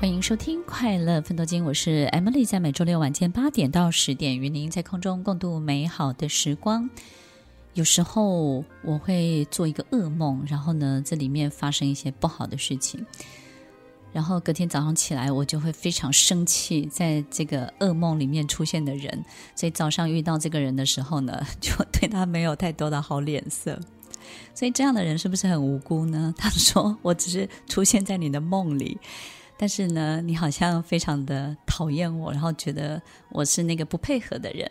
欢迎收听《快乐奋斗金》，我是 Emily，在每周六晚间八点到十点，与您在空中共度美好的时光。有时候我会做一个噩梦，然后呢，这里面发生一些不好的事情，然后隔天早上起来，我就会非常生气，在这个噩梦里面出现的人，所以早上遇到这个人的时候呢，就对他没有太多的好脸色。所以这样的人是不是很无辜呢？他说：“我只是出现在你的梦里。”但是呢，你好像非常的讨厌我，然后觉得我是那个不配合的人。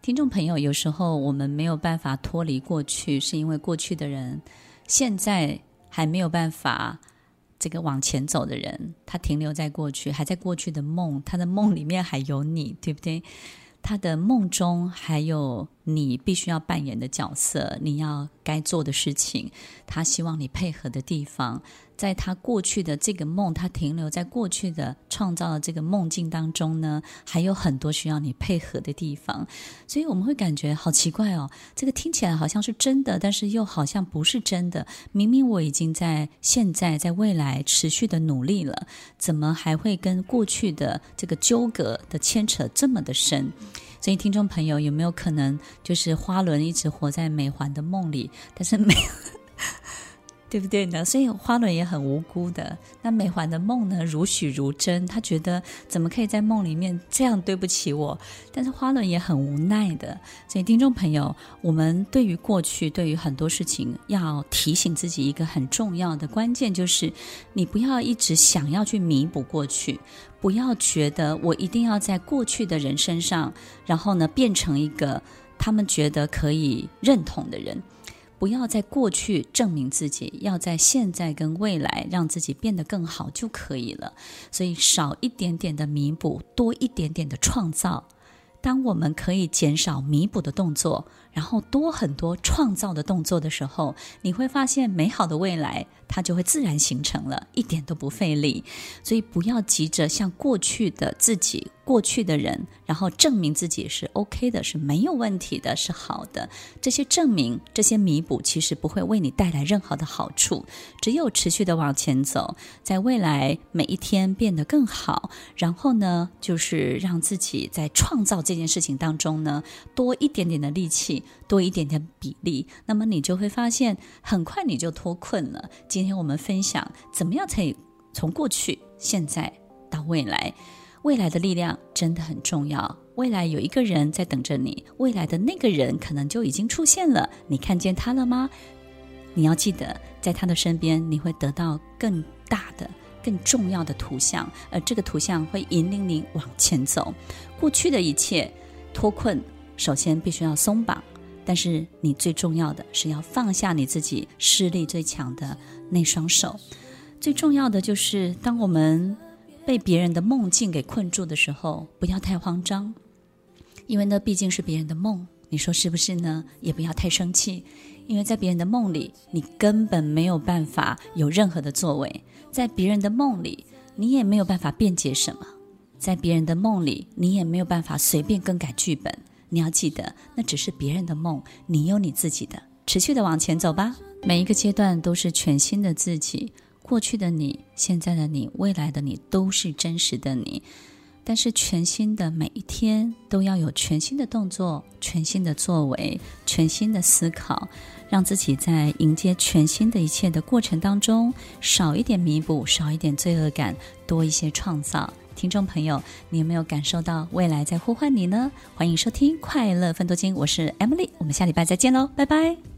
听众朋友，有时候我们没有办法脱离过去，是因为过去的人现在还没有办法这个往前走的人，他停留在过去，还在过去的梦，他的梦里面还有你，对不对？他的梦中还有你必须要扮演的角色，你要该做的事情，他希望你配合的地方。在他过去的这个梦，他停留在过去的创造的这个梦境当中呢，还有很多需要你配合的地方，所以我们会感觉好奇怪哦，这个听起来好像是真的，但是又好像不是真的。明明我已经在现在、在未来持续的努力了，怎么还会跟过去的这个纠葛的牵扯这么的深？所以听众朋友有没有可能就是花轮一直活在美环的梦里，但是没有？对不对呢？所以花轮也很无辜的。那美环的梦呢，如许如真。他觉得怎么可以在梦里面这样对不起我？但是花轮也很无奈的。所以听众朋友，我们对于过去，对于很多事情，要提醒自己一个很重要的关键，就是你不要一直想要去弥补过去，不要觉得我一定要在过去的人身上，然后呢，变成一个他们觉得可以认同的人。不要在过去证明自己，要在现在跟未来让自己变得更好就可以了。所以少一点点的弥补，多一点点的创造。当我们可以减少弥补的动作，然后多很多创造的动作的时候，你会发现美好的未来它就会自然形成了，一点都不费力。所以不要急着向过去的自己、过去的人，然后证明自己是 OK 的，是没有问题的，是好的。这些证明、这些弥补，其实不会为你带来任何的好处。只有持续的往前走，在未来每一天变得更好，然后呢，就是让自己在创造这件事情当中呢，多一点点的力气。多一点点比例，那么你就会发现，很快你就脱困了。今天我们分享怎么样才以从过去、现在到未来，未来的力量真的很重要。未来有一个人在等着你，未来的那个人可能就已经出现了，你看见他了吗？你要记得，在他的身边，你会得到更大的、更重要的图像，而这个图像会引领你往前走。过去的一切脱困。首先必须要松绑，但是你最重要的是要放下你自己势力最强的那双手。最重要的就是，当我们被别人的梦境给困住的时候，不要太慌张，因为那毕竟是别人的梦。你说是不是呢？也不要太生气，因为在别人的梦里，你根本没有办法有任何的作为。在别人的梦里，你也没有办法辩解什么。在别人的梦里，你也没有办法随便更改剧本。你要记得，那只是别人的梦，你有你自己的，持续的往前走吧。每一个阶段都是全新的自己，过去的你、现在的你、未来的你都是真实的你。但是全新的每一天都要有全新的动作、全新的作为、全新的思考，让自己在迎接全新的一切的过程当中，少一点弥补，少一点罪恶感，多一些创造。听众朋友，你有没有感受到未来在呼唤你呢？欢迎收听《快乐分多金》，我是 Emily，我们下礼拜再见喽，拜拜。